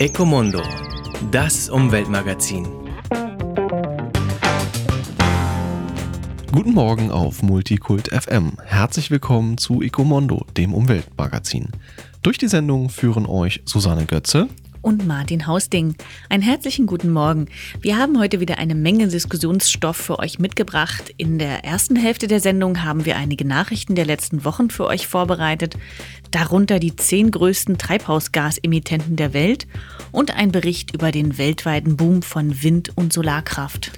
Ecomondo, das Umweltmagazin. Guten Morgen auf Multikult FM. Herzlich willkommen zu Ecomondo, dem Umweltmagazin. Durch die Sendung führen euch Susanne Götze und Martin Hausding. Einen herzlichen guten Morgen. Wir haben heute wieder eine Menge Diskussionsstoff für euch mitgebracht. In der ersten Hälfte der Sendung haben wir einige Nachrichten der letzten Wochen für euch vorbereitet, darunter die zehn größten Treibhausgasemittenten der Welt und ein Bericht über den weltweiten Boom von Wind- und Solarkraft.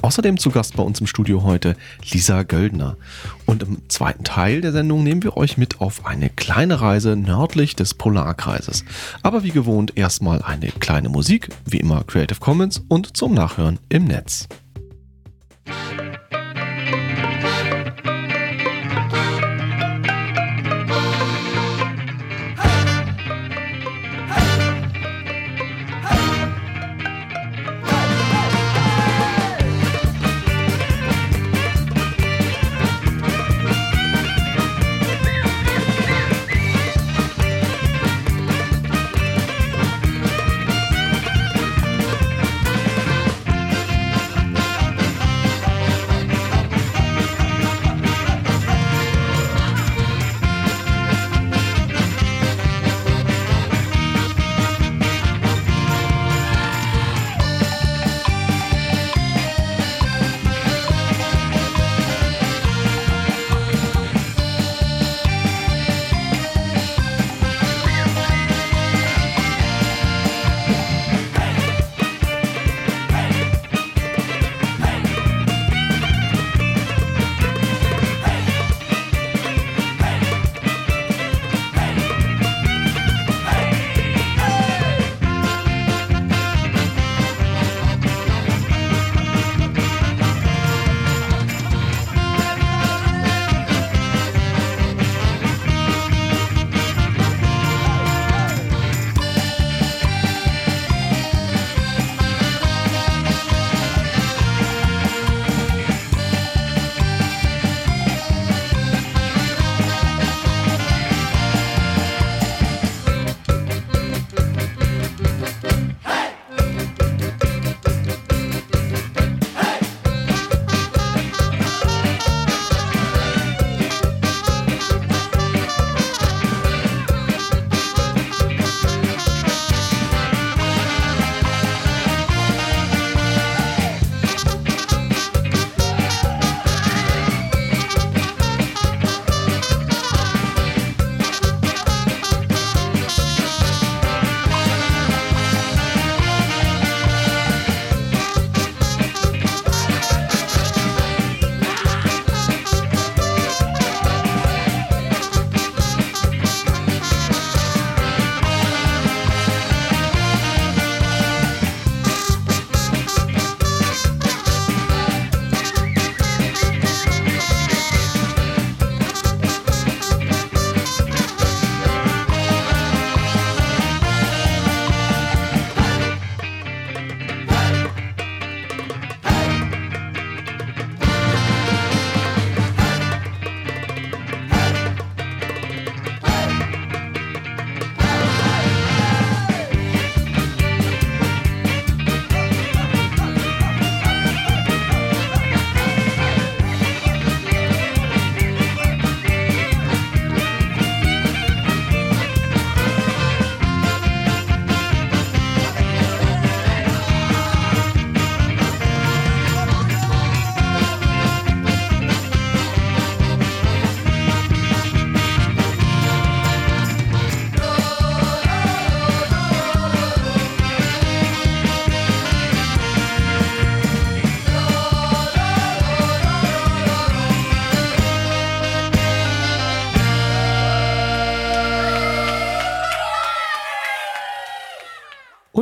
Außerdem zu Gast bei uns im Studio heute Lisa Göldner. Und im zweiten Teil der Sendung nehmen wir euch mit auf eine kleine Reise nördlich des Polarkreises. Aber wie gewohnt erstmal eine kleine Musik, wie immer Creative Commons und zum Nachhören im Netz.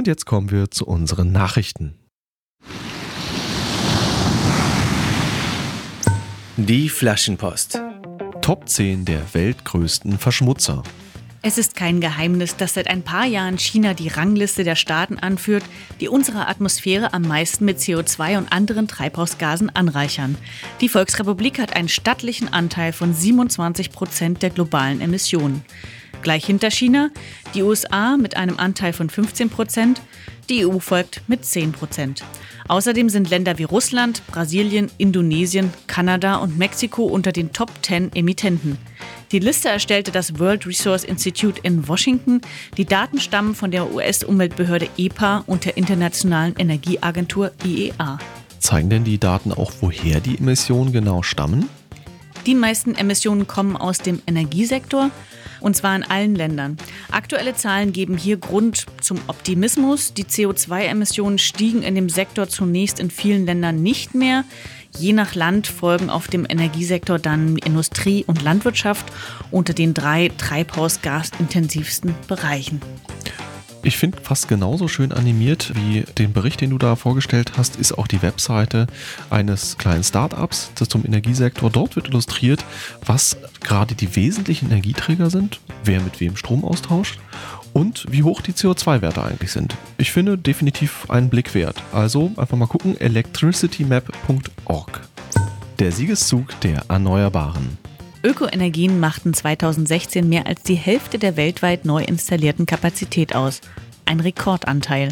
Und jetzt kommen wir zu unseren Nachrichten. Die Flaschenpost. Top 10 der weltgrößten Verschmutzer. Es ist kein Geheimnis, dass seit ein paar Jahren China die Rangliste der Staaten anführt, die unsere Atmosphäre am meisten mit CO2 und anderen Treibhausgasen anreichern. Die Volksrepublik hat einen stattlichen Anteil von 27 Prozent der globalen Emissionen. Gleich hinter China die USA mit einem Anteil von 15 Prozent, die EU folgt mit 10 Prozent. Außerdem sind Länder wie Russland, Brasilien, Indonesien, Kanada und Mexiko unter den Top 10 Emittenten. Die Liste erstellte das World Resource Institute in Washington. Die Daten stammen von der US-Umweltbehörde EPA und der Internationalen Energieagentur IEA. Zeigen denn die Daten auch, woher die Emissionen genau stammen? Die meisten Emissionen kommen aus dem Energiesektor und zwar in allen Ländern. Aktuelle Zahlen geben hier Grund zum Optimismus. Die CO2-Emissionen stiegen in dem Sektor zunächst in vielen Ländern nicht mehr. Je nach Land folgen auf dem Energiesektor dann Industrie und Landwirtschaft unter den drei treibhausgasintensivsten Bereichen. Ich finde fast genauso schön animiert wie den Bericht, den du da vorgestellt hast, ist auch die Webseite eines kleinen Startups das zum Energiesektor. Dort wird illustriert, was gerade die wesentlichen Energieträger sind, wer mit wem Strom austauscht und wie hoch die CO2-Werte eigentlich sind. Ich finde definitiv einen Blick wert. Also einfach mal gucken, electricitymap.org. Der Siegeszug der Erneuerbaren. Ökoenergien machten 2016 mehr als die Hälfte der weltweit neu installierten Kapazität aus. Ein Rekordanteil.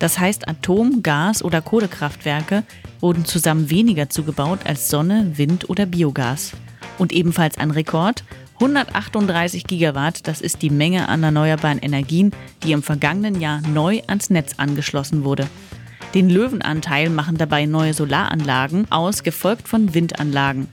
Das heißt, Atom-, Gas- oder Kohlekraftwerke wurden zusammen weniger zugebaut als Sonne, Wind oder Biogas. Und ebenfalls ein Rekord, 138 Gigawatt, das ist die Menge an erneuerbaren Energien, die im vergangenen Jahr neu ans Netz angeschlossen wurde. Den Löwenanteil machen dabei neue Solaranlagen aus, gefolgt von Windanlagen.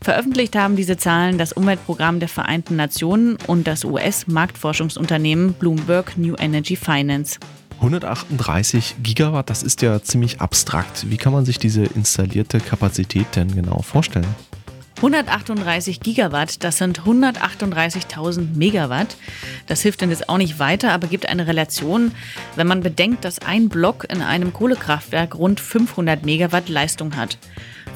Veröffentlicht haben diese Zahlen das Umweltprogramm der Vereinten Nationen und das US-Marktforschungsunternehmen Bloomberg New Energy Finance. 138 Gigawatt, das ist ja ziemlich abstrakt. Wie kann man sich diese installierte Kapazität denn genau vorstellen? 138 Gigawatt, das sind 138.000 Megawatt. Das hilft dann jetzt auch nicht weiter, aber gibt eine Relation, wenn man bedenkt, dass ein Block in einem Kohlekraftwerk rund 500 Megawatt Leistung hat.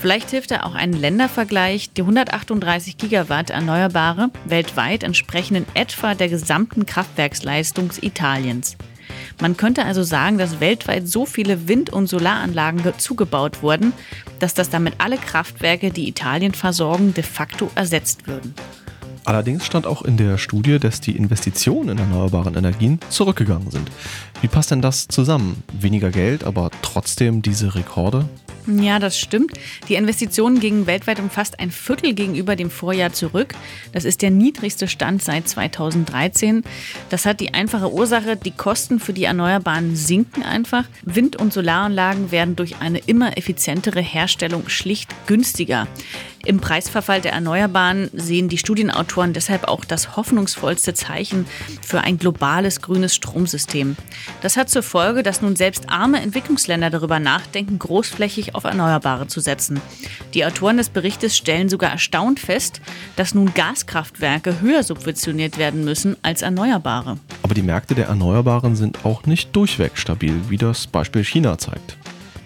Vielleicht hilft da auch ein Ländervergleich. Die 138 Gigawatt Erneuerbare weltweit entsprechen etwa der gesamten Kraftwerksleistung Italiens. Man könnte also sagen, dass weltweit so viele Wind- und Solaranlagen zugebaut wurden, dass das damit alle Kraftwerke, die Italien versorgen, de facto ersetzt würden. Allerdings stand auch in der Studie, dass die Investitionen in erneuerbaren Energien zurückgegangen sind. Wie passt denn das zusammen? Weniger Geld, aber trotzdem diese Rekorde? Ja, das stimmt. Die Investitionen gingen weltweit um fast ein Viertel gegenüber dem Vorjahr zurück. Das ist der niedrigste Stand seit 2013. Das hat die einfache Ursache, die Kosten für die Erneuerbaren sinken einfach. Wind- und Solaranlagen werden durch eine immer effizientere Herstellung schlicht günstiger. Im Preisverfall der Erneuerbaren sehen die Studienautoren deshalb auch das hoffnungsvollste Zeichen für ein globales grünes Stromsystem. Das hat zur Folge, dass nun selbst arme Entwicklungsländer darüber nachdenken, großflächig auf Erneuerbare zu setzen. Die Autoren des Berichtes stellen sogar erstaunt fest, dass nun Gaskraftwerke höher subventioniert werden müssen als Erneuerbare. Aber die Märkte der Erneuerbaren sind auch nicht durchweg stabil, wie das Beispiel China zeigt.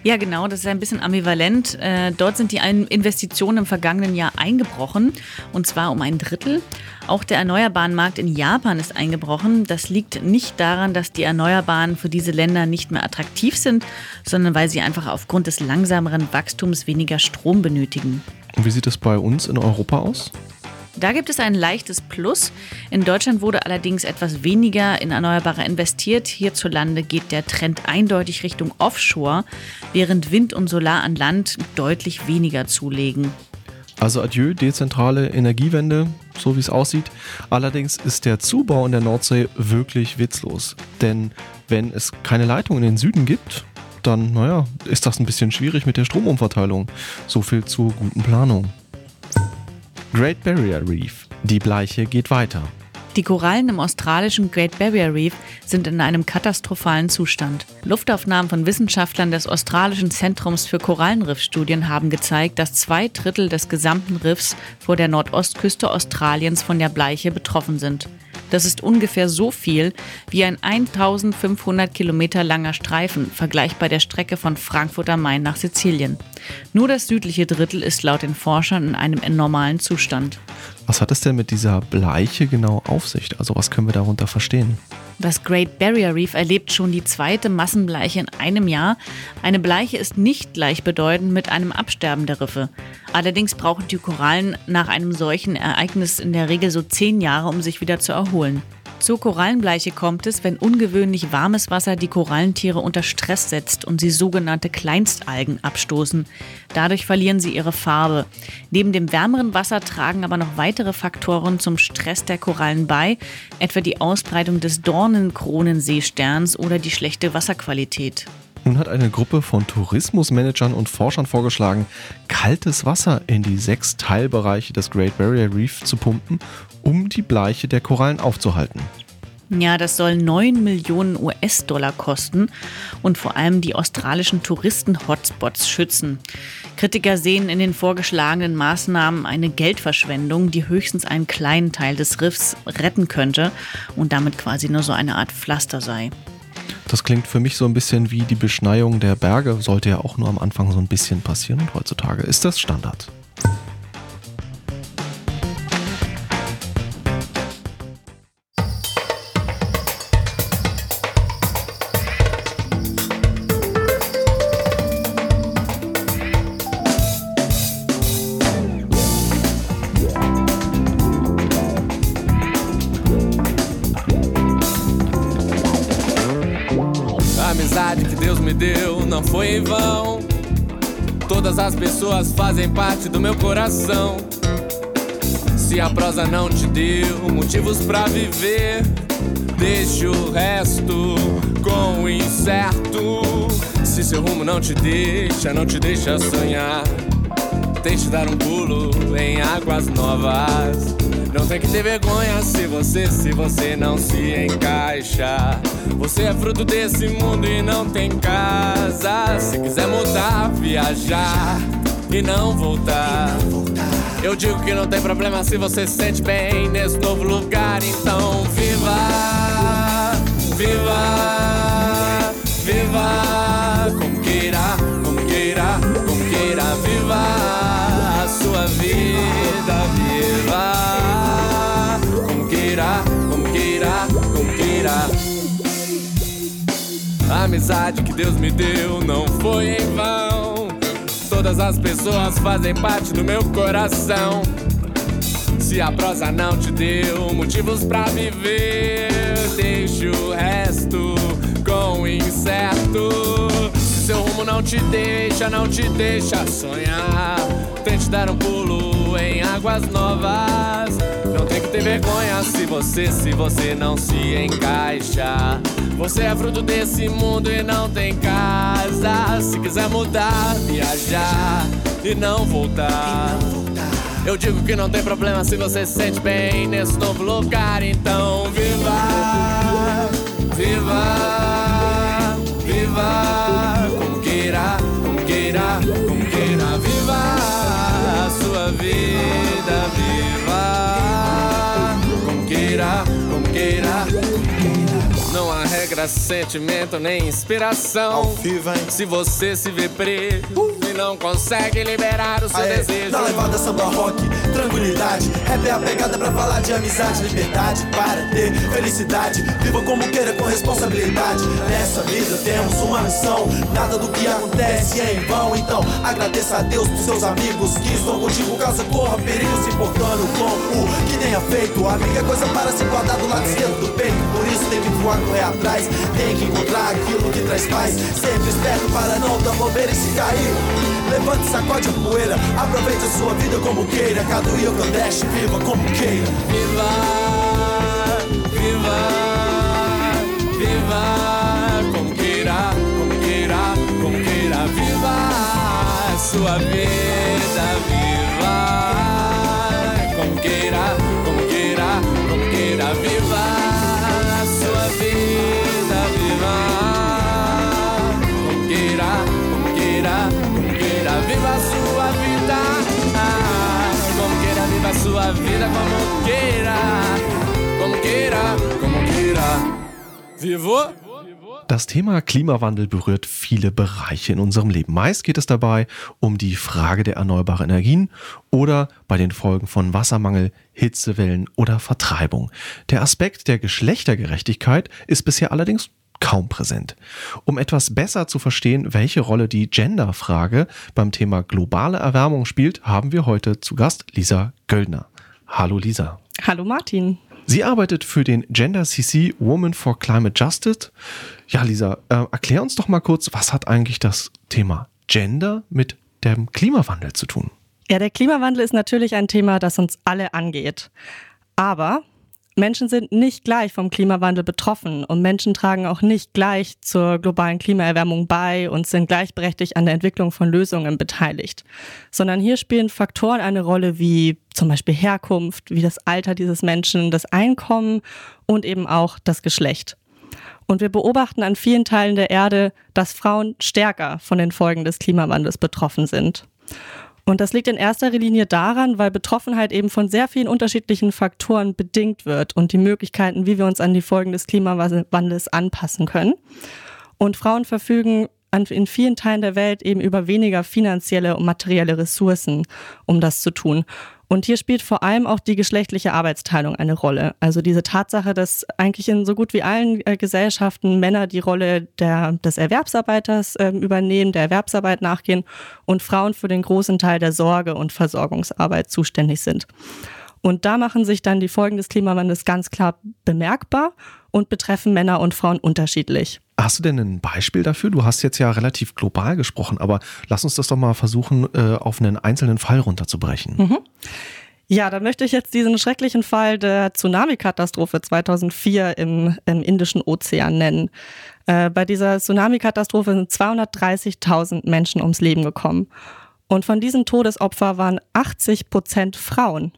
Ja, genau, das ist ein bisschen ambivalent. Äh, dort sind die Investitionen im vergangenen Jahr eingebrochen und zwar um ein Drittel. Auch der erneuerbaren Markt in Japan ist eingebrochen. Das liegt nicht daran, dass die Erneuerbaren für diese Länder nicht mehr attraktiv sind, sondern weil sie einfach aufgrund des langsameren Wachstums weniger Strom benötigen. Und wie sieht es bei uns in Europa aus? Da gibt es ein leichtes Plus. In Deutschland wurde allerdings etwas weniger in Erneuerbare investiert. Hierzulande geht der Trend eindeutig Richtung Offshore, während Wind und Solar an Land deutlich weniger zulegen. Also adieu, dezentrale Energiewende, so wie es aussieht. Allerdings ist der Zubau in der Nordsee wirklich witzlos. Denn wenn es keine Leitung in den Süden gibt, dann, naja, ist das ein bisschen schwierig mit der Stromumverteilung. So viel zur guten Planung. Great Barrier Reef. Die Bleiche geht weiter. Die Korallen im australischen Great Barrier Reef sind in einem katastrophalen Zustand. Luftaufnahmen von Wissenschaftlern des australischen Zentrums für Korallenriffstudien haben gezeigt, dass zwei Drittel des gesamten Riffs vor der Nordostküste Australiens von der Bleiche betroffen sind. Das ist ungefähr so viel wie ein 1500 Kilometer langer Streifen, vergleichbar der Strecke von Frankfurt am Main nach Sizilien. Nur das südliche Drittel ist laut den Forschern in einem normalen Zustand. Was hat es denn mit dieser Bleiche genau auf sich? Also was können wir darunter verstehen? Das Great Barrier Reef erlebt schon die zweite Massenbleiche in einem Jahr. Eine Bleiche ist nicht gleichbedeutend mit einem Absterben der Riffe. Allerdings brauchen die Korallen nach einem solchen Ereignis in der Regel so zehn Jahre, um sich wieder zu erholen. Zur Korallenbleiche kommt es, wenn ungewöhnlich warmes Wasser die Korallentiere unter Stress setzt und sie sogenannte Kleinstalgen abstoßen. Dadurch verlieren sie ihre Farbe. Neben dem wärmeren Wasser tragen aber noch weitere Faktoren zum Stress der Korallen bei, etwa die Ausbreitung des Dornenkronenseesterns oder die schlechte Wasserqualität. Nun hat eine Gruppe von Tourismusmanagern und Forschern vorgeschlagen, kaltes Wasser in die sechs Teilbereiche des Great Barrier Reef zu pumpen, um die Bleiche der Korallen aufzuhalten. Ja, das soll 9 Millionen US-Dollar kosten und vor allem die australischen Touristen-Hotspots schützen. Kritiker sehen in den vorgeschlagenen Maßnahmen eine Geldverschwendung, die höchstens einen kleinen Teil des Riffs retten könnte und damit quasi nur so eine Art Pflaster sei. Das klingt für mich so ein bisschen wie die Beschneiung der Berge, sollte ja auch nur am Anfang so ein bisschen passieren und heutzutage ist das Standard. Pessoas fazem parte do meu coração. Se a prosa não te deu motivos para viver, deixe o resto com o incerto. Se seu rumo não te deixa, não te deixa sonhar, tente dar um pulo em águas novas. Não tem que ter vergonha se você, se você não se encaixa. Você é fruto desse mundo e não tem casa. Se quiser mudar, viajar e não voltar. Eu digo que não tem problema se você se sente bem nesse novo lugar. Então viva, viva, viva. Como queira, como queira, como queira, viva a sua vida, viva. A amizade que Deus me deu não foi em vão. Todas as pessoas fazem parte do meu coração. Se a prosa não te deu motivos para viver, deixe o resto com o incerto. Não te deixa, não te deixa sonhar. Tente dar um pulo em águas novas. Não tem que ter vergonha se você, se você não se encaixa. Você é fruto desse mundo e não tem casa. Se quiser mudar, viajar e não voltar. Eu digo que não tem problema se você se sente bem nesse novo lugar. Então viva, viva, viva. Queira, como queira. Viva a sua vida, viva. Como queira, como queira regra, sentimento nem inspiração. Se você se vê preso uh. e não consegue liberar o seu Aê, desejo. Na levada samba rock, tranquilidade. Rap é a pegada pra falar de amizade, liberdade para ter felicidade. Viva como queira com responsabilidade. Nessa vida temos uma missão. Nada do que acontece é em vão. Então agradeça a Deus por seus amigos que estão contigo. Caso corra perigo se importando com o que tenha feito. Amiga é coisa para se guardar do lado esquerdo do peito. Por isso tem que voar, correr atrás. Tem que encontrar aquilo que traz paz. Sempre esperto para não dar bobeira e se cair. Levante, sacode a poeira. Aproveite a sua vida como queira. Cada Rio Grande, viva como queira. Viva, viva, viva. Como queira, como queira, como queira. Viva a sua vida, viva. Como queira, como queira, como queira. Viva. Vida como queira, como queira, como queira. Vivo? Das Thema Klimawandel berührt viele Bereiche in unserem Leben. Meist geht es dabei um die Frage der erneuerbaren Energien oder bei den Folgen von Wassermangel, Hitzewellen oder Vertreibung. Der Aspekt der Geschlechtergerechtigkeit ist bisher allerdings kaum präsent. Um etwas besser zu verstehen, welche Rolle die Gender-Frage beim Thema globale Erwärmung spielt, haben wir heute zu Gast Lisa Göldner. Hallo Lisa. Hallo Martin. Sie arbeitet für den Gender CC Woman for Climate Justice. Ja, Lisa, äh, erklär uns doch mal kurz, was hat eigentlich das Thema Gender mit dem Klimawandel zu tun? Ja, der Klimawandel ist natürlich ein Thema, das uns alle angeht. Aber Menschen sind nicht gleich vom Klimawandel betroffen und Menschen tragen auch nicht gleich zur globalen Klimaerwärmung bei und sind gleichberechtigt an der Entwicklung von Lösungen beteiligt, sondern hier spielen Faktoren eine Rolle wie zum Beispiel Herkunft, wie das Alter dieses Menschen, das Einkommen und eben auch das Geschlecht. Und wir beobachten an vielen Teilen der Erde, dass Frauen stärker von den Folgen des Klimawandels betroffen sind. Und das liegt in erster Linie daran, weil Betroffenheit eben von sehr vielen unterschiedlichen Faktoren bedingt wird und die Möglichkeiten, wie wir uns an die Folgen des Klimawandels anpassen können. Und Frauen verfügen in vielen Teilen der Welt eben über weniger finanzielle und materielle Ressourcen, um das zu tun. Und hier spielt vor allem auch die geschlechtliche Arbeitsteilung eine Rolle. Also diese Tatsache, dass eigentlich in so gut wie allen äh, Gesellschaften Männer die Rolle der, des Erwerbsarbeiters äh, übernehmen, der Erwerbsarbeit nachgehen und Frauen für den großen Teil der Sorge- und Versorgungsarbeit zuständig sind. Und da machen sich dann die Folgen des Klimawandels ganz klar bemerkbar und betreffen Männer und Frauen unterschiedlich. Hast du denn ein Beispiel dafür? Du hast jetzt ja relativ global gesprochen, aber lass uns das doch mal versuchen, äh, auf einen einzelnen Fall runterzubrechen. Mhm. Ja, da möchte ich jetzt diesen schrecklichen Fall der Tsunami-Katastrophe 2004 im, im, Indischen Ozean nennen. Äh, bei dieser Tsunami-Katastrophe sind 230.000 Menschen ums Leben gekommen. Und von diesen Todesopfern waren 80 Prozent Frauen.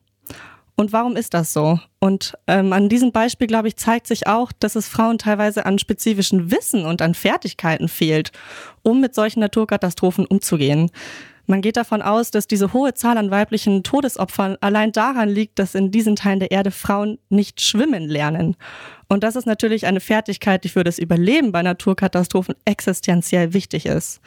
Und warum ist das so? Und ähm, an diesem Beispiel, glaube ich, zeigt sich auch, dass es Frauen teilweise an spezifischen Wissen und an Fertigkeiten fehlt, um mit solchen Naturkatastrophen umzugehen. Man geht davon aus, dass diese hohe Zahl an weiblichen Todesopfern allein daran liegt, dass in diesen Teilen der Erde Frauen nicht schwimmen lernen. Und das ist natürlich eine Fertigkeit, die für das Überleben bei Naturkatastrophen existenziell wichtig ist.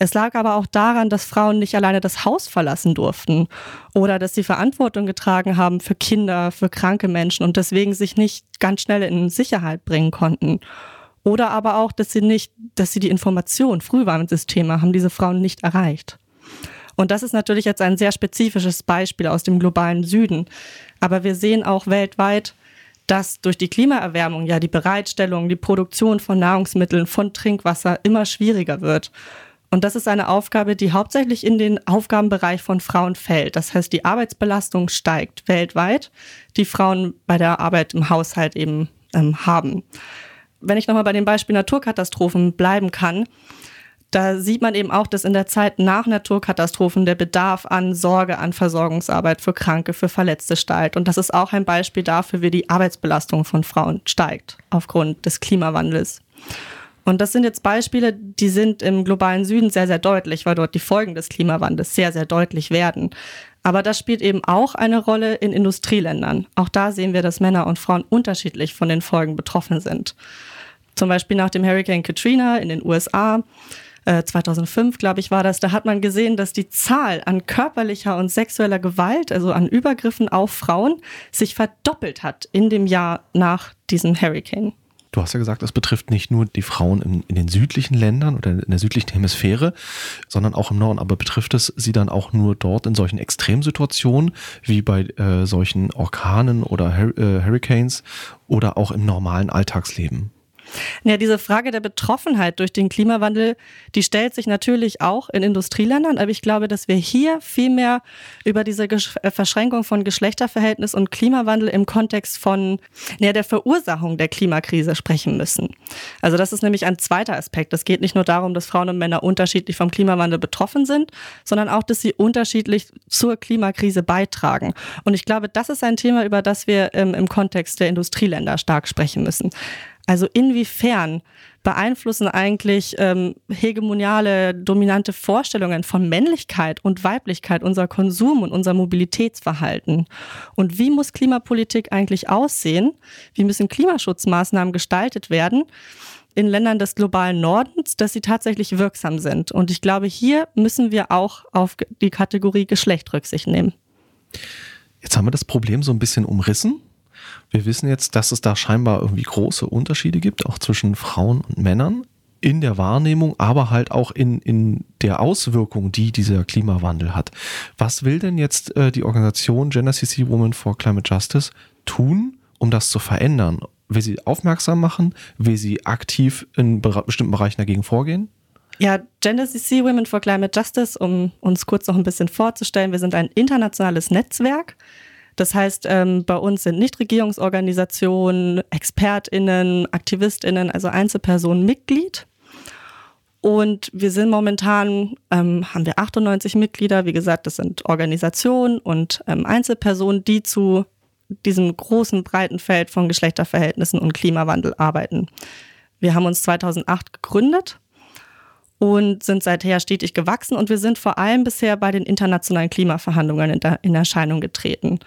Es lag aber auch daran, dass Frauen nicht alleine das Haus verlassen durften oder dass sie Verantwortung getragen haben für Kinder, für kranke Menschen und deswegen sich nicht ganz schnell in Sicherheit bringen konnten. Oder aber auch, dass sie nicht, dass sie die Information, Frühwarnsysteme haben diese Frauen nicht erreicht. Und das ist natürlich jetzt ein sehr spezifisches Beispiel aus dem globalen Süden. Aber wir sehen auch weltweit, dass durch die Klimaerwärmung ja die Bereitstellung, die Produktion von Nahrungsmitteln, von Trinkwasser immer schwieriger wird. Und das ist eine Aufgabe, die hauptsächlich in den Aufgabenbereich von Frauen fällt. Das heißt, die Arbeitsbelastung steigt weltweit, die Frauen bei der Arbeit im Haushalt eben ähm, haben. Wenn ich nochmal bei dem Beispiel Naturkatastrophen bleiben kann, da sieht man eben auch, dass in der Zeit nach Naturkatastrophen der Bedarf an Sorge, an Versorgungsarbeit für Kranke, für Verletzte steigt. Und das ist auch ein Beispiel dafür, wie die Arbeitsbelastung von Frauen steigt aufgrund des Klimawandels. Und das sind jetzt Beispiele, die sind im globalen Süden sehr, sehr deutlich, weil dort die Folgen des Klimawandels sehr, sehr deutlich werden. Aber das spielt eben auch eine Rolle in Industrieländern. Auch da sehen wir, dass Männer und Frauen unterschiedlich von den Folgen betroffen sind. Zum Beispiel nach dem Hurricane Katrina in den USA 2005, äh, glaube ich, war das, da hat man gesehen, dass die Zahl an körperlicher und sexueller Gewalt, also an Übergriffen auf Frauen, sich verdoppelt hat in dem Jahr nach diesem Hurricane. Du hast ja gesagt, das betrifft nicht nur die Frauen in, in, den südlichen Ländern oder in der südlichen Hemisphäre, sondern auch im Norden. Aber betrifft es sie dann auch nur dort in solchen Extremsituationen wie bei äh, solchen Orkanen oder Hur äh, Hurricanes oder auch im normalen Alltagsleben? Ja, diese Frage der Betroffenheit durch den Klimawandel, die stellt sich natürlich auch in Industrieländern, aber ich glaube, dass wir hier viel mehr über diese äh, Verschränkung von Geschlechterverhältnis und Klimawandel im Kontext von ja, der Verursachung der Klimakrise sprechen müssen. Also das ist nämlich ein zweiter Aspekt. Es geht nicht nur darum, dass Frauen und Männer unterschiedlich vom Klimawandel betroffen sind, sondern auch, dass sie unterschiedlich zur Klimakrise beitragen. Und ich glaube, das ist ein Thema, über das wir ähm, im Kontext der Industrieländer stark sprechen müssen. Also inwiefern beeinflussen eigentlich ähm, hegemoniale, dominante Vorstellungen von Männlichkeit und Weiblichkeit unser Konsum und unser Mobilitätsverhalten? Und wie muss Klimapolitik eigentlich aussehen? Wie müssen Klimaschutzmaßnahmen gestaltet werden? in Ländern des globalen Nordens, dass sie tatsächlich wirksam sind. Und ich glaube, hier müssen wir auch auf die Kategorie Geschlecht Rücksicht nehmen. Jetzt haben wir das Problem so ein bisschen umrissen. Wir wissen jetzt, dass es da scheinbar irgendwie große Unterschiede gibt, auch zwischen Frauen und Männern in der Wahrnehmung, aber halt auch in, in der Auswirkung, die dieser Klimawandel hat. Was will denn jetzt äh, die Organisation Gender CC Women for Climate Justice tun, um das zu verändern? Will sie aufmerksam machen? Will sie aktiv in bestimmten Bereichen dagegen vorgehen? Ja, Gender CC Women for Climate Justice, um uns kurz noch ein bisschen vorzustellen, wir sind ein internationales Netzwerk. Das heißt, ähm, bei uns sind Nichtregierungsorganisationen, ExpertInnen, AktivistInnen, also Einzelpersonen Mitglied. Und wir sind momentan, ähm, haben wir 98 Mitglieder. Wie gesagt, das sind Organisationen und ähm, Einzelpersonen, die zu diesem großen, breiten Feld von Geschlechterverhältnissen und Klimawandel arbeiten. Wir haben uns 2008 gegründet und sind seither stetig gewachsen und wir sind vor allem bisher bei den internationalen Klimaverhandlungen in, in Erscheinung getreten.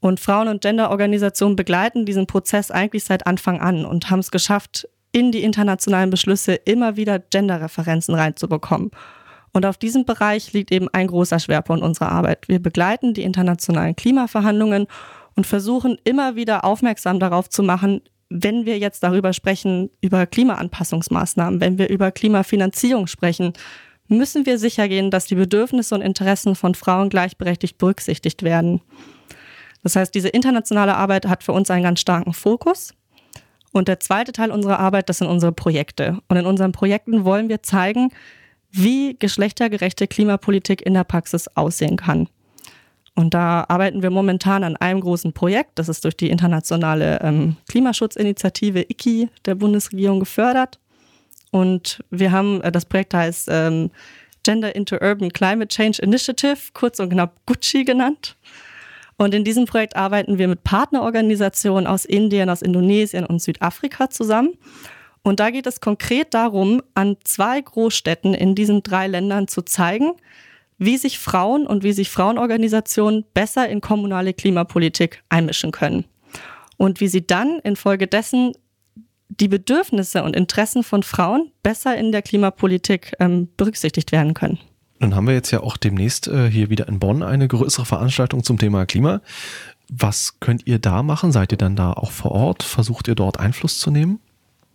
Und Frauen- und Genderorganisationen begleiten diesen Prozess eigentlich seit Anfang an und haben es geschafft, in die internationalen Beschlüsse immer wieder Genderreferenzen reinzubekommen. Und auf diesem Bereich liegt eben ein großer Schwerpunkt unserer Arbeit. Wir begleiten die internationalen Klimaverhandlungen und versuchen immer wieder aufmerksam darauf zu machen, wenn wir jetzt darüber sprechen, über Klimaanpassungsmaßnahmen, wenn wir über Klimafinanzierung sprechen, müssen wir sicher gehen, dass die Bedürfnisse und Interessen von Frauen gleichberechtigt berücksichtigt werden. Das heißt, diese internationale Arbeit hat für uns einen ganz starken Fokus. Und der zweite Teil unserer Arbeit, das sind unsere Projekte. Und in unseren Projekten wollen wir zeigen, wie geschlechtergerechte Klimapolitik in der Praxis aussehen kann. Und da arbeiten wir momentan an einem großen Projekt. Das ist durch die internationale ähm, Klimaschutzinitiative ICI der Bundesregierung gefördert. Und wir haben, äh, das Projekt heißt ähm, Gender into Urban Climate Change Initiative, kurz und knapp Gucci genannt. Und in diesem Projekt arbeiten wir mit Partnerorganisationen aus Indien, aus Indonesien und Südafrika zusammen. Und da geht es konkret darum, an zwei Großstädten in diesen drei Ländern zu zeigen, wie sich Frauen und wie sich Frauenorganisationen besser in kommunale Klimapolitik einmischen können. Und wie sie dann infolgedessen die Bedürfnisse und Interessen von Frauen besser in der Klimapolitik ähm, berücksichtigt werden können. Nun haben wir jetzt ja auch demnächst äh, hier wieder in Bonn eine größere Veranstaltung zum Thema Klima. Was könnt ihr da machen? Seid ihr dann da auch vor Ort? Versucht ihr dort Einfluss zu nehmen?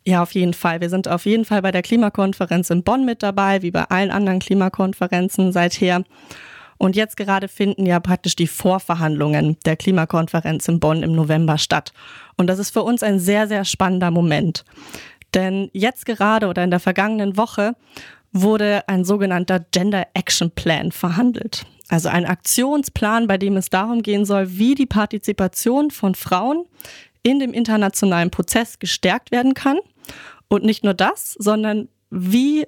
Ja, auf jeden Fall. Wir sind auf jeden Fall bei der Klimakonferenz in Bonn mit dabei, wie bei allen anderen Klimakonferenzen seither. Und jetzt gerade finden ja praktisch die Vorverhandlungen der Klimakonferenz in Bonn im November statt. Und das ist für uns ein sehr, sehr spannender Moment. Denn jetzt gerade oder in der vergangenen Woche wurde ein sogenannter Gender Action Plan verhandelt. Also ein Aktionsplan, bei dem es darum gehen soll, wie die Partizipation von Frauen in dem internationalen Prozess gestärkt werden kann und nicht nur das, sondern wie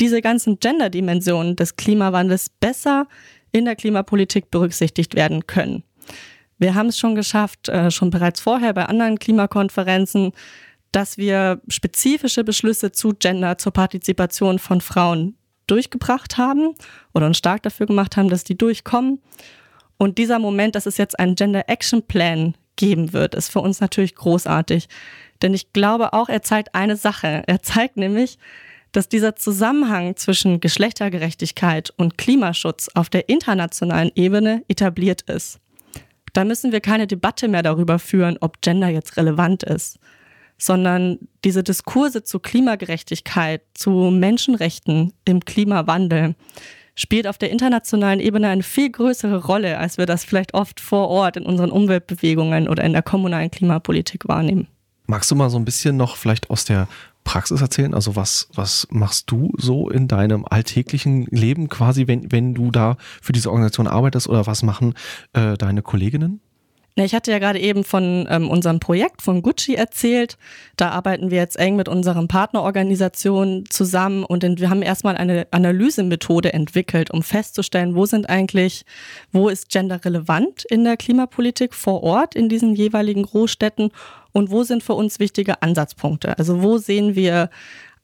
diese ganzen Gender-Dimensionen des Klimawandels besser in der Klimapolitik berücksichtigt werden können. Wir haben es schon geschafft, äh, schon bereits vorher bei anderen Klimakonferenzen, dass wir spezifische Beschlüsse zu Gender, zur Partizipation von Frauen durchgebracht haben oder uns stark dafür gemacht haben, dass die durchkommen. Und dieser Moment, dass es jetzt einen Gender Action Plan geben wird, ist für uns natürlich großartig. Denn ich glaube auch, er zeigt eine Sache. Er zeigt nämlich, dass dieser Zusammenhang zwischen Geschlechtergerechtigkeit und Klimaschutz auf der internationalen Ebene etabliert ist. Da müssen wir keine Debatte mehr darüber führen, ob Gender jetzt relevant ist, sondern diese Diskurse zu Klimagerechtigkeit, zu Menschenrechten im Klimawandel spielt auf der internationalen Ebene eine viel größere Rolle, als wir das vielleicht oft vor Ort in unseren Umweltbewegungen oder in der kommunalen Klimapolitik wahrnehmen. Magst du mal so ein bisschen noch vielleicht aus der Praxis erzählen? Also was, was machst du so in deinem alltäglichen Leben quasi, wenn, wenn du da für diese Organisation arbeitest oder was machen äh, deine Kolleginnen? Ich hatte ja gerade eben von ähm, unserem Projekt von Gucci erzählt. Da arbeiten wir jetzt eng mit unseren Partnerorganisationen zusammen und wir haben erstmal eine Analysemethode entwickelt, um festzustellen, wo sind eigentlich, wo ist Gender relevant in der Klimapolitik vor Ort in diesen jeweiligen Großstädten und wo sind für uns wichtige Ansatzpunkte. Also wo sehen wir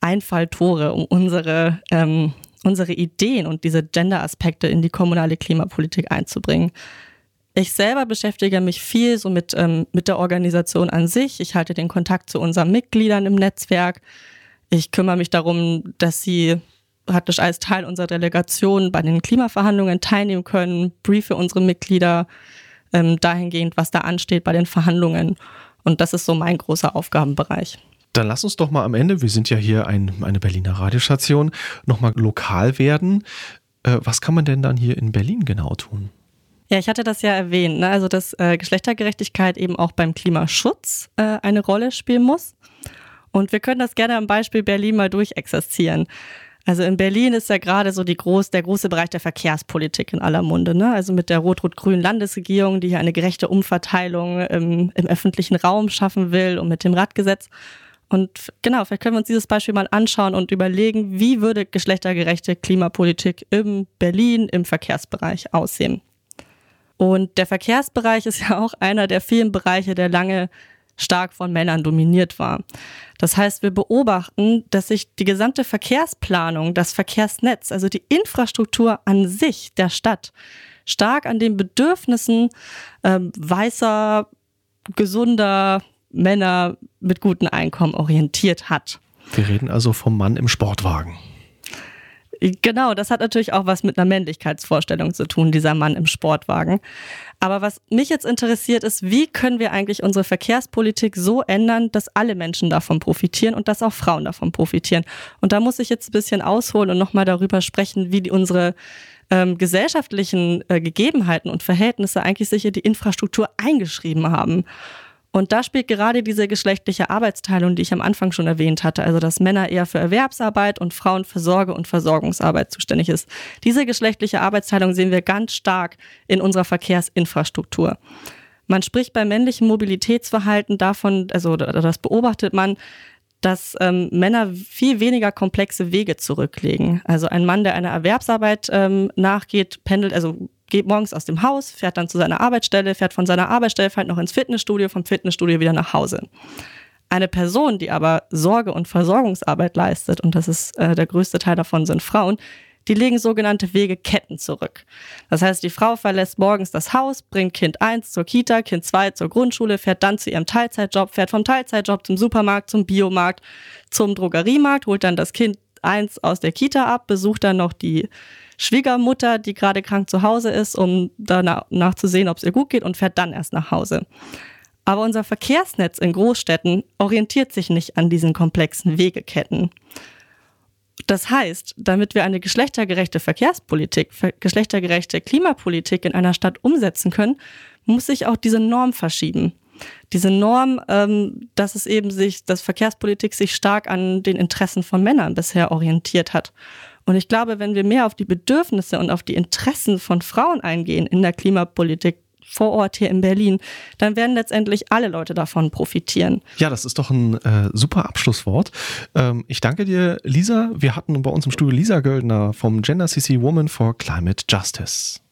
Einfalltore, um unsere ähm, unsere Ideen und diese Gender-Aspekte in die kommunale Klimapolitik einzubringen. Ich selber beschäftige mich viel so mit, ähm, mit der Organisation an sich. Ich halte den Kontakt zu unseren Mitgliedern im Netzwerk. Ich kümmere mich darum, dass sie praktisch als Teil unserer Delegation bei den Klimaverhandlungen teilnehmen können, briefe unsere Mitglieder ähm, dahingehend, was da ansteht bei den Verhandlungen. Und das ist so mein großer Aufgabenbereich. Dann lass uns doch mal am Ende, wir sind ja hier ein, eine Berliner Radiostation, nochmal lokal werden. Äh, was kann man denn dann hier in Berlin genau tun? Ja, ich hatte das ja erwähnt, ne? also dass äh, Geschlechtergerechtigkeit eben auch beim Klimaschutz äh, eine Rolle spielen muss. Und wir können das gerne am Beispiel Berlin mal durchexerzieren. Also in Berlin ist ja gerade so die groß, der große Bereich der Verkehrspolitik in aller Munde. Ne? Also mit der rot-rot-grünen Landesregierung, die hier eine gerechte Umverteilung im, im öffentlichen Raum schaffen will und mit dem Radgesetz. Und genau, vielleicht können wir uns dieses Beispiel mal anschauen und überlegen, wie würde geschlechtergerechte Klimapolitik in Berlin im Verkehrsbereich aussehen. Und der Verkehrsbereich ist ja auch einer der vielen Bereiche, der lange stark von Männern dominiert war. Das heißt, wir beobachten, dass sich die gesamte Verkehrsplanung, das Verkehrsnetz, also die Infrastruktur an sich der Stadt, stark an den Bedürfnissen äh, weißer, gesunder Männer mit gutem Einkommen orientiert hat. Wir reden also vom Mann im Sportwagen. Genau, das hat natürlich auch was mit einer Männlichkeitsvorstellung zu tun, dieser Mann im Sportwagen. Aber was mich jetzt interessiert ist, wie können wir eigentlich unsere Verkehrspolitik so ändern, dass alle Menschen davon profitieren und dass auch Frauen davon profitieren. Und da muss ich jetzt ein bisschen ausholen und nochmal darüber sprechen, wie unsere ähm, gesellschaftlichen äh, Gegebenheiten und Verhältnisse eigentlich sich in die Infrastruktur eingeschrieben haben. Und da spielt gerade diese geschlechtliche Arbeitsteilung, die ich am Anfang schon erwähnt hatte, also dass Männer eher für Erwerbsarbeit und Frauen für Sorge- und Versorgungsarbeit zuständig ist. Diese geschlechtliche Arbeitsteilung sehen wir ganz stark in unserer Verkehrsinfrastruktur. Man spricht beim männlichen Mobilitätsverhalten davon, also das beobachtet man, dass ähm, Männer viel weniger komplexe Wege zurücklegen. Also ein Mann, der einer Erwerbsarbeit ähm, nachgeht, pendelt, also geht morgens aus dem Haus, fährt dann zu seiner Arbeitsstelle, fährt von seiner Arbeitsstelle fährt noch ins Fitnessstudio, vom Fitnessstudio wieder nach Hause. Eine Person, die aber Sorge- und Versorgungsarbeit leistet, und das ist äh, der größte Teil davon sind Frauen, die legen sogenannte Wegeketten zurück. Das heißt, die Frau verlässt morgens das Haus, bringt Kind 1 zur Kita, Kind 2 zur Grundschule, fährt dann zu ihrem Teilzeitjob, fährt vom Teilzeitjob zum Supermarkt, zum Biomarkt, zum Drogeriemarkt, holt dann das Kind 1 aus der Kita ab, besucht dann noch die Schwiegermutter, die gerade krank zu Hause ist, um danach nachzusehen, ob es ihr gut geht und fährt dann erst nach Hause. Aber unser Verkehrsnetz in Großstädten orientiert sich nicht an diesen komplexen Wegeketten. Das heißt, damit wir eine geschlechtergerechte Verkehrspolitik, geschlechtergerechte Klimapolitik in einer Stadt umsetzen können, muss sich auch diese Norm verschieben. Diese Norm, ähm, dass es eben sich, dass Verkehrspolitik sich stark an den Interessen von Männern bisher orientiert hat. Und ich glaube, wenn wir mehr auf die Bedürfnisse und auf die Interessen von Frauen eingehen in der Klimapolitik, vor Ort hier in Berlin, dann werden letztendlich alle Leute davon profitieren. Ja, das ist doch ein äh, super Abschlusswort. Ähm, ich danke dir, Lisa. Wir hatten bei uns im Studio Lisa Göldner vom Gender CC Woman for Climate Justice.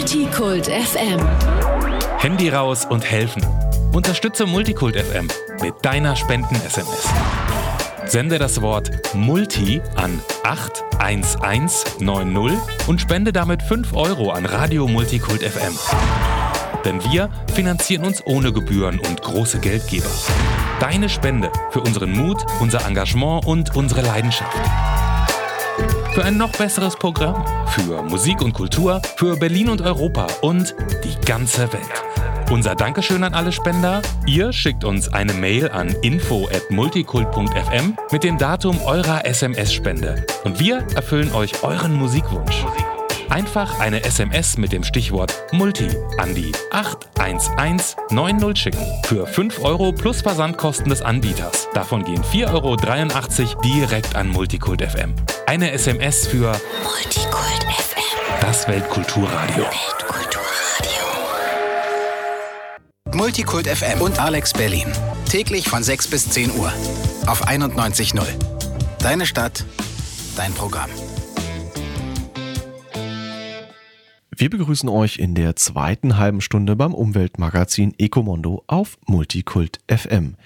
Multikult FM. Handy raus und helfen. Unterstütze Multikult FM mit deiner Spenden-SMS. Sende das Wort Multi an 81190 und spende damit 5 Euro an Radio Multikult FM. Denn wir finanzieren uns ohne Gebühren und große Geldgeber. Deine Spende für unseren Mut, unser Engagement und unsere Leidenschaft. Für ein noch besseres Programm, für Musik und Kultur, für Berlin und Europa und die ganze Welt. Unser Dankeschön an alle Spender. Ihr schickt uns eine Mail an info@multikult.fm mit dem Datum eurer SMS-Spende und wir erfüllen euch euren Musikwunsch. Einfach eine SMS mit dem Stichwort Multi an die 81190 schicken. Für 5 Euro plus Versandkosten des Anbieters. Davon gehen 4,83 Euro direkt an Multikult FM. Eine SMS für Multikult FM. das Weltkulturradio. Weltkulturradio. Multikult FM und Alex Berlin. Täglich von 6 bis 10 Uhr. Auf 91.0. Deine Stadt, dein Programm. Wir begrüßen euch in der zweiten halben Stunde beim Umweltmagazin Ecomondo auf Multikult FM.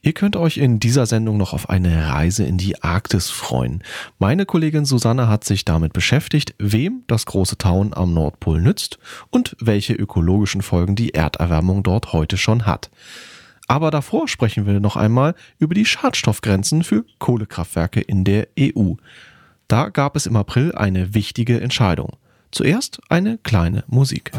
Ihr könnt euch in dieser Sendung noch auf eine Reise in die Arktis freuen. Meine Kollegin Susanne hat sich damit beschäftigt, wem das große Tauen am Nordpol nützt und welche ökologischen Folgen die Erderwärmung dort heute schon hat. Aber davor sprechen wir noch einmal über die Schadstoffgrenzen für Kohlekraftwerke in der EU. Da gab es im April eine wichtige Entscheidung. Zuerst eine kleine Musik.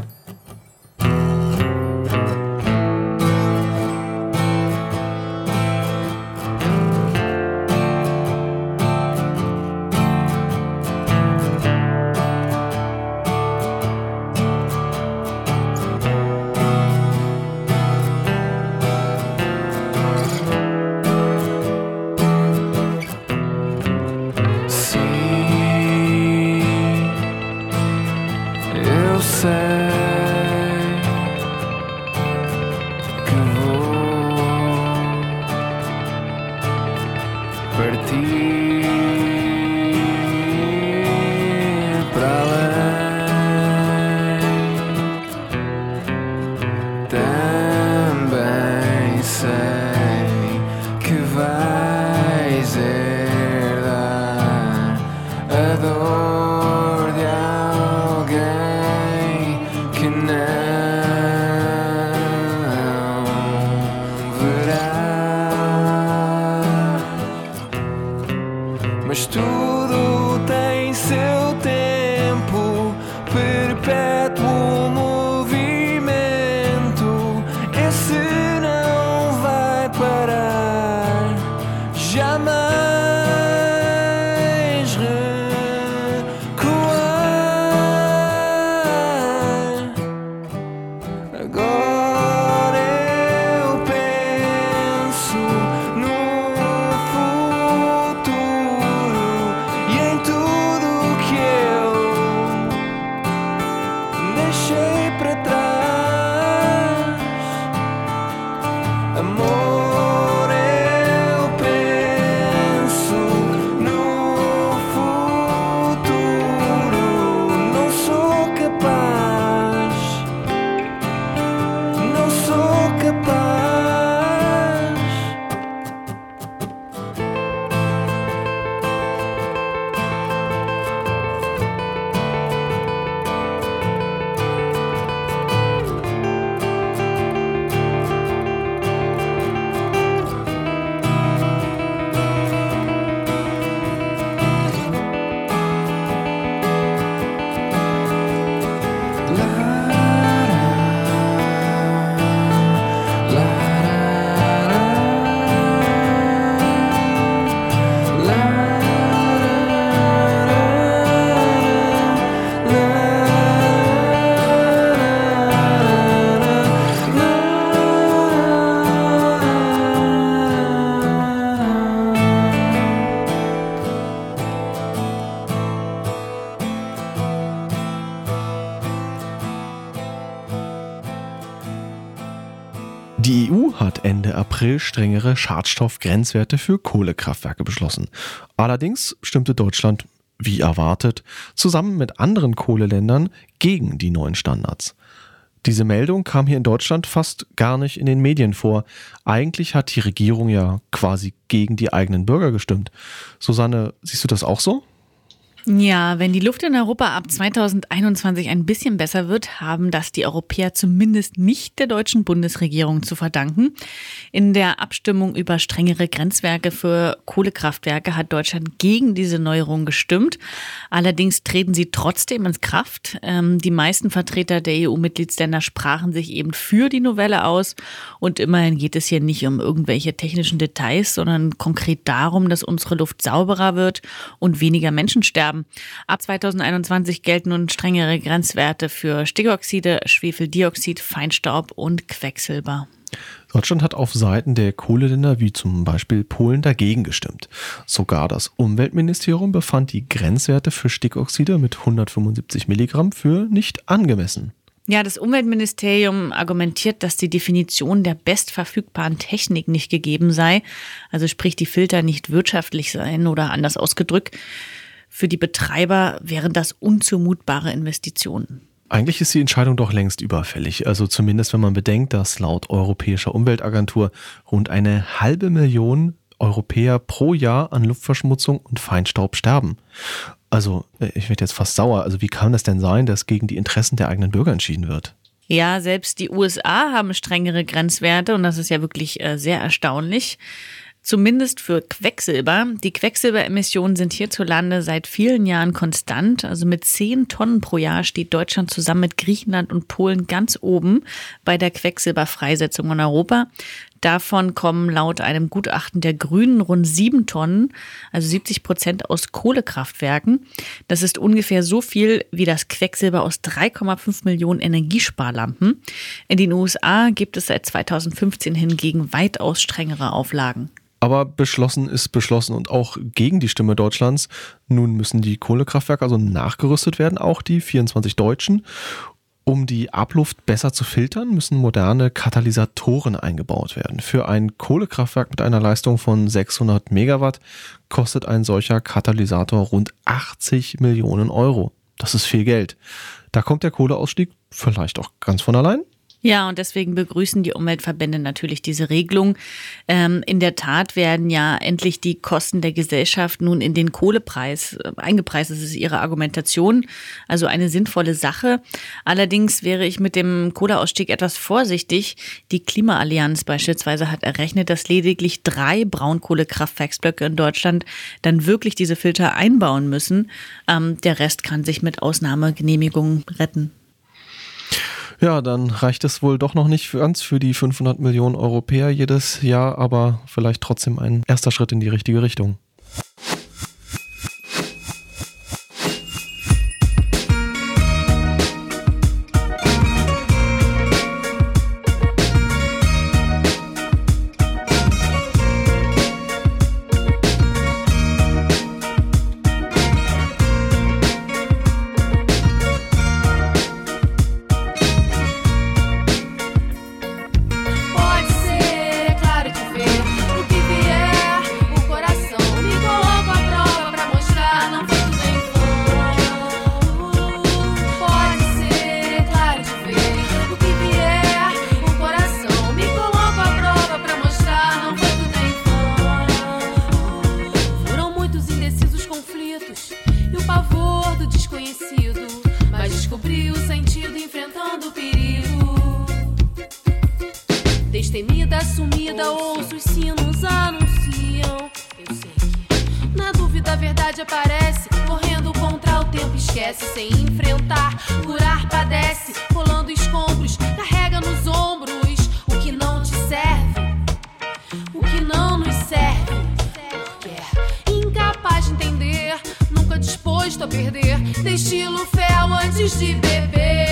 April strengere Schadstoffgrenzwerte für Kohlekraftwerke beschlossen. Allerdings stimmte Deutschland wie erwartet, zusammen mit anderen Kohleländern gegen die neuen Standards. Diese Meldung kam hier in Deutschland fast gar nicht in den Medien vor. Eigentlich hat die Regierung ja quasi gegen die eigenen Bürger gestimmt. Susanne, siehst du das auch so? Ja, wenn die Luft in Europa ab 2021 ein bisschen besser wird, haben das die Europäer zumindest nicht der deutschen Bundesregierung zu verdanken. In der Abstimmung über strengere Grenzwerke für Kohlekraftwerke hat Deutschland gegen diese Neuerung gestimmt. Allerdings treten sie trotzdem ins Kraft. Ähm, die meisten Vertreter der EU-Mitgliedsländer sprachen sich eben für die Novelle aus. Und immerhin geht es hier nicht um irgendwelche technischen Details, sondern konkret darum, dass unsere Luft sauberer wird und weniger Menschen sterben haben. Ab 2021 gelten nun strengere Grenzwerte für Stickoxide, Schwefeldioxid, Feinstaub und Quecksilber. Deutschland hat auf Seiten der Kohleländer wie zum Beispiel Polen dagegen gestimmt. Sogar das Umweltministerium befand die Grenzwerte für Stickoxide mit 175 Milligramm für nicht angemessen. Ja, das Umweltministerium argumentiert, dass die Definition der bestverfügbaren Technik nicht gegeben sei, also sprich die Filter nicht wirtschaftlich seien oder anders ausgedrückt. Für die Betreiber wären das unzumutbare Investitionen. Eigentlich ist die Entscheidung doch längst überfällig. Also zumindest wenn man bedenkt, dass laut Europäischer Umweltagentur rund eine halbe Million Europäer pro Jahr an Luftverschmutzung und Feinstaub sterben. Also äh, ich werde jetzt fast sauer. Also wie kann das denn sein, dass gegen die Interessen der eigenen Bürger entschieden wird? Ja, selbst die USA haben strengere Grenzwerte und das ist ja wirklich äh, sehr erstaunlich. Zumindest für Quecksilber. Die Quecksilberemissionen sind hierzulande seit vielen Jahren konstant. Also mit 10 Tonnen pro Jahr steht Deutschland zusammen mit Griechenland und Polen ganz oben bei der Quecksilberfreisetzung in Europa. Davon kommen laut einem Gutachten der Grünen rund sieben Tonnen, also 70 Prozent aus Kohlekraftwerken. Das ist ungefähr so viel wie das Quecksilber aus 3,5 Millionen Energiesparlampen. In den USA gibt es seit 2015 hingegen weitaus strengere Auflagen. Aber beschlossen ist beschlossen und auch gegen die Stimme Deutschlands. Nun müssen die Kohlekraftwerke also nachgerüstet werden, auch die 24 deutschen. Um die Abluft besser zu filtern, müssen moderne Katalysatoren eingebaut werden. Für ein Kohlekraftwerk mit einer Leistung von 600 Megawatt kostet ein solcher Katalysator rund 80 Millionen Euro. Das ist viel Geld. Da kommt der Kohleausstieg vielleicht auch ganz von allein. Ja, und deswegen begrüßen die Umweltverbände natürlich diese Regelung. Ähm, in der Tat werden ja endlich die Kosten der Gesellschaft nun in den Kohlepreis äh, eingepreist. Das ist ihre Argumentation. Also eine sinnvolle Sache. Allerdings wäre ich mit dem Kohleausstieg etwas vorsichtig. Die Klimaallianz beispielsweise hat errechnet, dass lediglich drei Braunkohlekraftwerksblöcke in Deutschland dann wirklich diese Filter einbauen müssen. Ähm, der Rest kann sich mit Ausnahmegenehmigungen retten. Ja, dann reicht es wohl doch noch nicht ganz für die 500 Millionen Europäer jedes Jahr, aber vielleicht trotzdem ein erster Schritt in die richtige Richtung. destemida, sumida, ouço os sinos anunciam. Eu sei que na dúvida a verdade aparece, correndo contra o tempo, esquece sem enfrentar, curar, padece, rolando escombros, carrega nos ombros o que não te serve, o que não nos serve. É incapaz de entender, nunca disposto a perder, destilo fel antes de beber.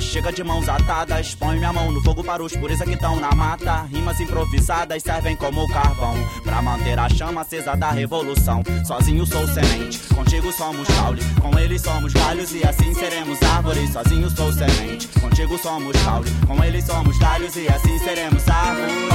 Chega de mãos atadas. Põe minha mão no fogo para os pureza que estão na mata. Rimas improvisadas servem como carvão pra manter a chama acesa da revolução. Sozinho sou semente, contigo somos caule. Com eles somos galhos e assim seremos árvores. Sozinho sou semente, contigo somos caule. Com eles somos galhos e assim seremos árvores.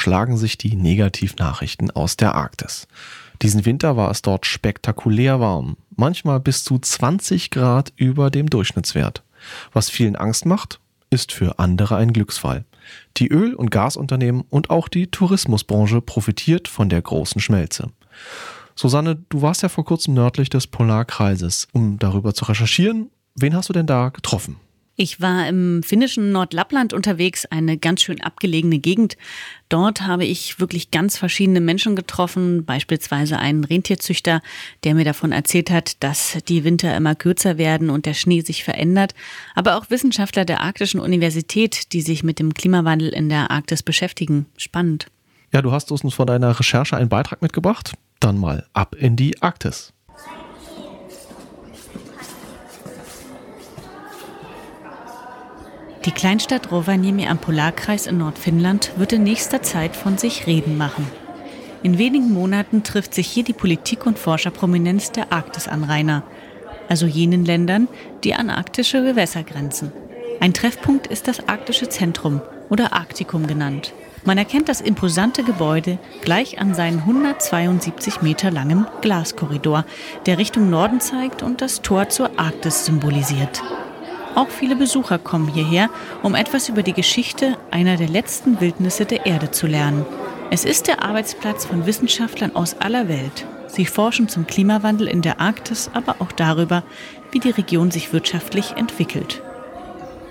Überschlagen sich die Negativnachrichten aus der Arktis. Diesen Winter war es dort spektakulär warm, manchmal bis zu 20 Grad über dem Durchschnittswert. Was vielen Angst macht, ist für andere ein Glücksfall. Die Öl- und Gasunternehmen und auch die Tourismusbranche profitiert von der großen Schmelze. Susanne, du warst ja vor kurzem nördlich des Polarkreises. Um darüber zu recherchieren, wen hast du denn da getroffen? Ich war im finnischen Nordlappland unterwegs, eine ganz schön abgelegene Gegend. Dort habe ich wirklich ganz verschiedene Menschen getroffen, beispielsweise einen Rentierzüchter, der mir davon erzählt hat, dass die Winter immer kürzer werden und der Schnee sich verändert, aber auch Wissenschaftler der Arktischen Universität, die sich mit dem Klimawandel in der Arktis beschäftigen. Spannend. Ja, du hast uns vor deiner Recherche einen Beitrag mitgebracht. Dann mal ab in die Arktis. Die Kleinstadt Rovaniemi am Polarkreis in Nordfinnland wird in nächster Zeit von sich reden machen. In wenigen Monaten trifft sich hier die Politik und Forscherprominenz der Arktisanrainer, also jenen Ländern, die an arktische Gewässer grenzen. Ein Treffpunkt ist das Arktische Zentrum oder Arktikum genannt. Man erkennt das imposante Gebäude gleich an seinen 172 Meter langen Glaskorridor, der Richtung Norden zeigt und das Tor zur Arktis symbolisiert. Auch viele Besucher kommen hierher, um etwas über die Geschichte einer der letzten Wildnisse der Erde zu lernen. Es ist der Arbeitsplatz von Wissenschaftlern aus aller Welt. Sie forschen zum Klimawandel in der Arktis, aber auch darüber, wie die Region sich wirtschaftlich entwickelt.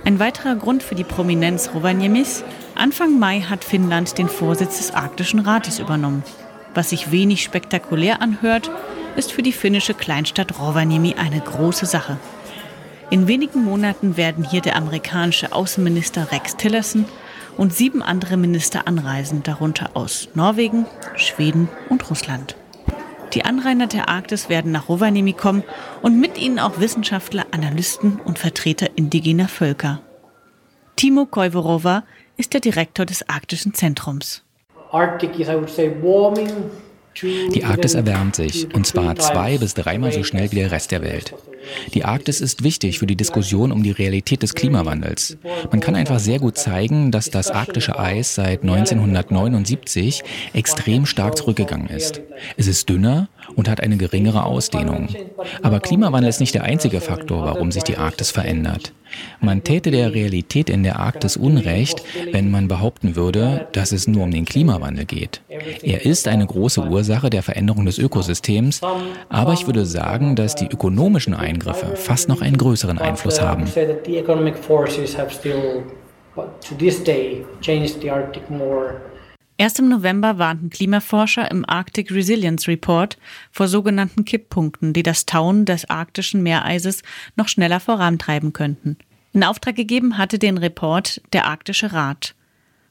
Ein weiterer Grund für die Prominenz Rovaniemis, Anfang Mai hat Finnland den Vorsitz des Arktischen Rates übernommen. Was sich wenig spektakulär anhört, ist für die finnische Kleinstadt Rovaniemi eine große Sache. In wenigen Monaten werden hier der amerikanische Außenminister Rex Tillerson und sieben andere Minister anreisen, darunter aus Norwegen, Schweden und Russland. Die Anrainer der Arktis werden nach Rovaniemi kommen und mit ihnen auch Wissenschaftler, Analysten und Vertreter indigener Völker. Timo Koivorova ist der Direktor des Arktischen Zentrums. Die Arktis erwärmt sich, und zwar zwei bis dreimal so schnell wie der Rest der Welt. Die Arktis ist wichtig für die Diskussion um die Realität des Klimawandels. Man kann einfach sehr gut zeigen, dass das arktische Eis seit 1979 extrem stark zurückgegangen ist. Es ist dünner und hat eine geringere Ausdehnung. Aber Klimawandel ist nicht der einzige Faktor, warum sich die Arktis verändert. Man täte der Realität in der Arktis Unrecht, wenn man behaupten würde, dass es nur um den Klimawandel geht. Er ist eine große Ursache der Veränderung des Ökosystems, aber ich würde sagen, dass die ökonomischen Eingriffe fast noch einen größeren Einfluss haben. Erst im November warnten Klimaforscher im Arctic Resilience Report vor sogenannten Kipppunkten, die das Tauen des arktischen Meereises noch schneller vorantreiben könnten. In Auftrag gegeben hatte den Report der Arktische Rat.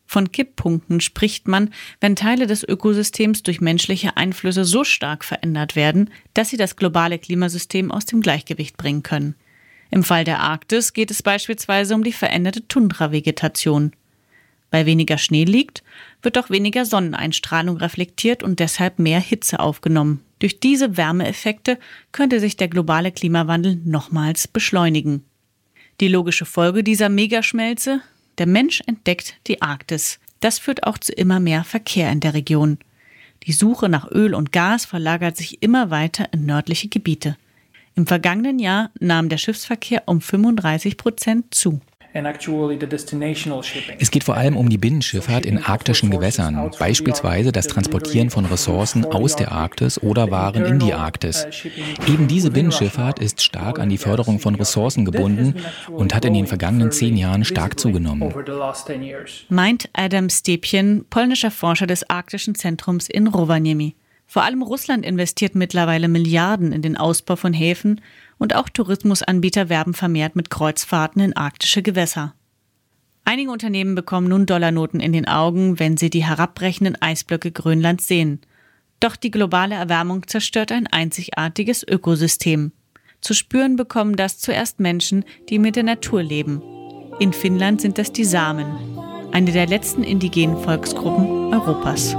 Von Kipppunkten spricht man, wenn Teile des Ökosystems durch menschliche Einflüsse so stark verändert werden, dass sie das globale Klimasystem aus dem Gleichgewicht bringen können. Im Fall der Arktis geht es beispielsweise um die veränderte Tundravegetation. Weil weniger Schnee liegt, wird auch weniger Sonneneinstrahlung reflektiert und deshalb mehr Hitze aufgenommen. Durch diese Wärmeeffekte könnte sich der globale Klimawandel nochmals beschleunigen. Die logische Folge dieser Megaschmelze? Der Mensch entdeckt die Arktis. Das führt auch zu immer mehr Verkehr in der Region. Die Suche nach Öl und Gas verlagert sich immer weiter in nördliche Gebiete. Im vergangenen Jahr nahm der Schiffsverkehr um 35 Prozent zu. Es geht vor allem um die Binnenschifffahrt in arktischen Gewässern, beispielsweise das Transportieren von Ressourcen aus der Arktis oder Waren in die Arktis. Eben diese Binnenschifffahrt ist stark an die Förderung von Ressourcen gebunden und hat in den vergangenen zehn Jahren stark zugenommen. Meint Adam Stepien, polnischer Forscher des Arktischen Zentrums in Rovaniemi. Vor allem Russland investiert mittlerweile Milliarden in den Ausbau von Häfen und auch Tourismusanbieter werben vermehrt mit Kreuzfahrten in arktische Gewässer. Einige Unternehmen bekommen nun Dollarnoten in den Augen, wenn sie die herabbrechenden Eisblöcke Grönlands sehen. Doch die globale Erwärmung zerstört ein einzigartiges Ökosystem. Zu spüren bekommen das zuerst Menschen, die mit der Natur leben. In Finnland sind das die Samen, eine der letzten indigenen Volksgruppen Europas.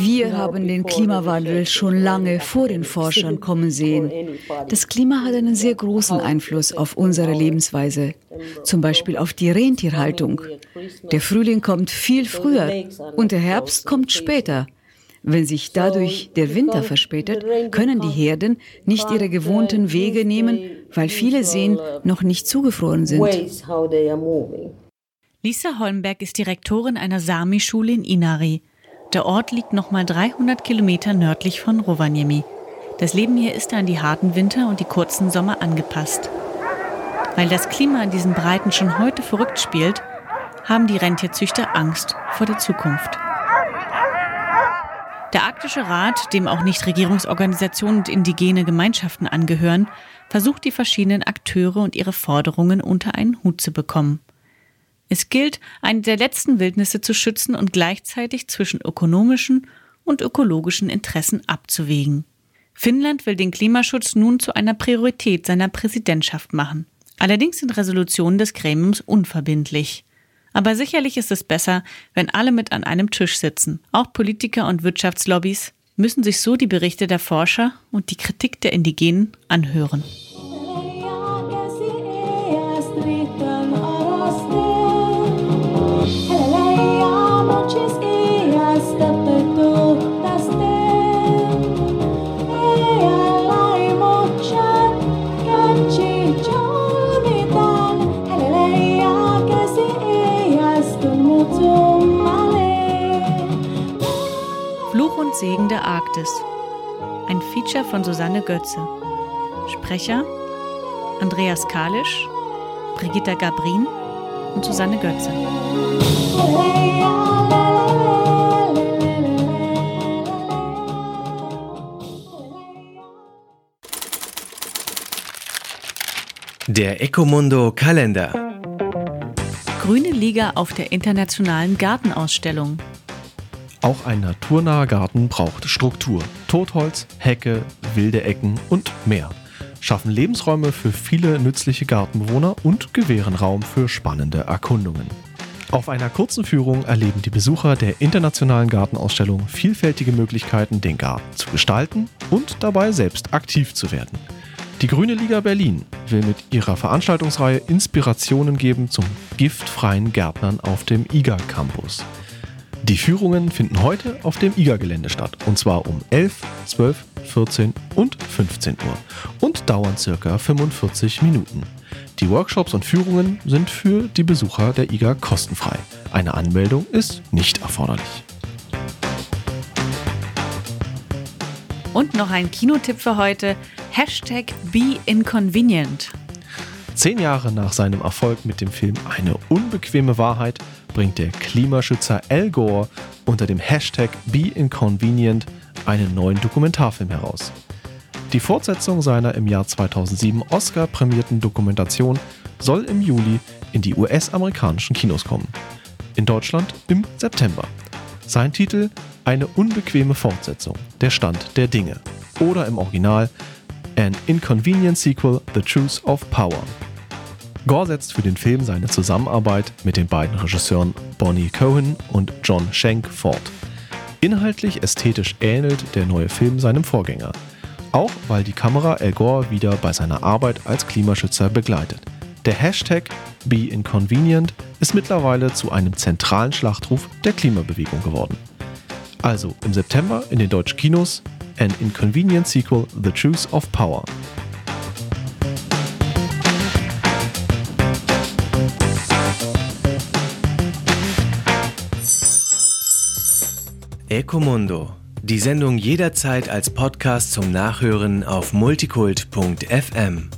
Wir haben den Klimawandel schon lange vor den Forschern kommen sehen. Das Klima hat einen sehr großen Einfluss auf unsere Lebensweise, zum Beispiel auf die Rentierhaltung. Der Frühling kommt viel früher und der Herbst kommt später. Wenn sich dadurch der Winter verspätet, können die Herden nicht ihre gewohnten Wege nehmen, weil viele Seen noch nicht zugefroren sind. Lisa Holmberg ist Direktorin einer Sami-Schule in Inari. Der Ort liegt nochmal 300 Kilometer nördlich von Rovaniemi. Das Leben hier ist an die harten Winter und die kurzen Sommer angepasst. Weil das Klima in diesen Breiten schon heute verrückt spielt, haben die Rentierzüchter Angst vor der Zukunft. Der Arktische Rat, dem auch Nichtregierungsorganisationen und indigene Gemeinschaften angehören, versucht die verschiedenen Akteure und ihre Forderungen unter einen Hut zu bekommen. Es gilt, eine der letzten Wildnisse zu schützen und gleichzeitig zwischen ökonomischen und ökologischen Interessen abzuwägen. Finnland will den Klimaschutz nun zu einer Priorität seiner Präsidentschaft machen. Allerdings sind Resolutionen des Gremiums unverbindlich. Aber sicherlich ist es besser, wenn alle mit an einem Tisch sitzen. Auch Politiker und Wirtschaftslobbys müssen sich so die Berichte der Forscher und die Kritik der Indigenen anhören. Arktis. Ein Feature von Susanne Götze. Sprecher Andreas Kalisch, Brigitta Gabrin und Susanne Götze. Der Ecomundo Kalender. Grüne Liga auf der internationalen Gartenausstellung. Auch ein naturnaher Garten braucht Struktur. Totholz, Hecke, wilde Ecken und mehr schaffen Lebensräume für viele nützliche Gartenbewohner und gewähren Raum für spannende Erkundungen. Auf einer kurzen Führung erleben die Besucher der internationalen Gartenausstellung vielfältige Möglichkeiten, den Garten zu gestalten und dabei selbst aktiv zu werden. Die Grüne Liga Berlin will mit ihrer Veranstaltungsreihe Inspirationen geben zum giftfreien Gärtnern auf dem IGA Campus. Die Führungen finden heute auf dem IGA-Gelände statt und zwar um 11, 12, 14 und 15 Uhr und dauern circa 45 Minuten. Die Workshops und Führungen sind für die Besucher der IGA kostenfrei. Eine Anmeldung ist nicht erforderlich. Und noch ein Kinotipp für heute. Hashtag BeInconvenient. Zehn Jahre nach seinem Erfolg mit dem Film Eine unbequeme Wahrheit bringt der Klimaschützer Al Gore unter dem Hashtag BeInconvenient einen neuen Dokumentarfilm heraus. Die Fortsetzung seiner im Jahr 2007 Oscar-prämierten Dokumentation soll im Juli in die US-amerikanischen Kinos kommen. In Deutschland im September. Sein Titel Eine unbequeme Fortsetzung, der Stand der Dinge. Oder im Original An Inconvenient Sequel, The Truth of Power. Gore setzt für den Film seine Zusammenarbeit mit den beiden Regisseuren Bonnie Cohen und John Schenk fort. Inhaltlich ästhetisch ähnelt der neue Film seinem Vorgänger. Auch weil die Kamera Al Gore wieder bei seiner Arbeit als Klimaschützer begleitet. Der Hashtag BeInconvenient ist mittlerweile zu einem zentralen Schlachtruf der Klimabewegung geworden. Also im September in den deutschen Kinos An Inconvenient Sequel The Truth of Power. Ecomundo. Die Sendung jederzeit als Podcast zum Nachhören auf multikult.fm.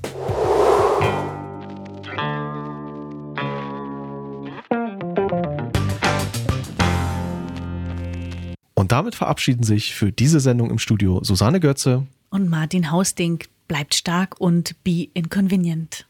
Und damit verabschieden sich für diese Sendung im Studio Susanne Götze. Und Martin Hausding bleibt stark und be inconvenient.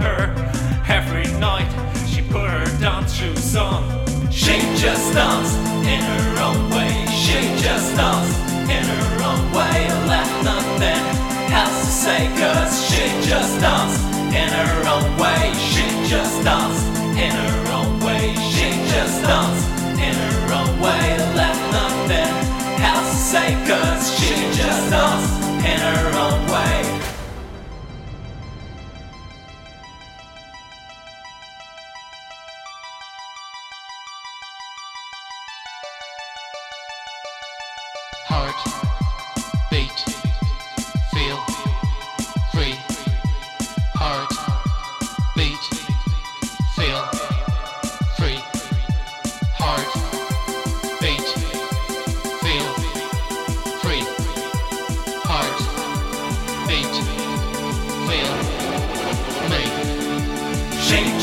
Her every night. She put her dance shoes on. She just danced in her own way. She just danced in her own way. Left nothing else to say cause she just danced in her own way. She just danced in her own way. She just danced in her own way. Left nothing else to say cause she just danced in her own way.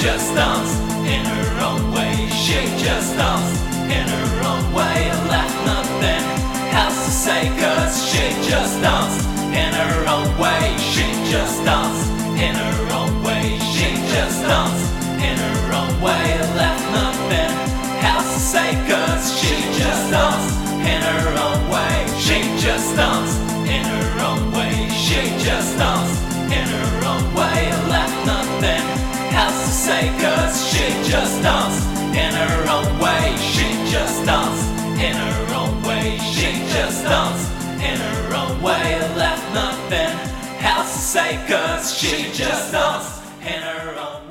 Just danced in her own way. She just danced in her own way. Say cause she just danced in her own way. She just danced in her own way. She just danced in her own way. Left nothing else to say cause she just danced in her own way. She just danced in her own way. She just danced in her own way. Left nothing else to say cause she just danced in her own way. She just danced in her own way. In her own way. Left nothing else to say cause she just lost in her own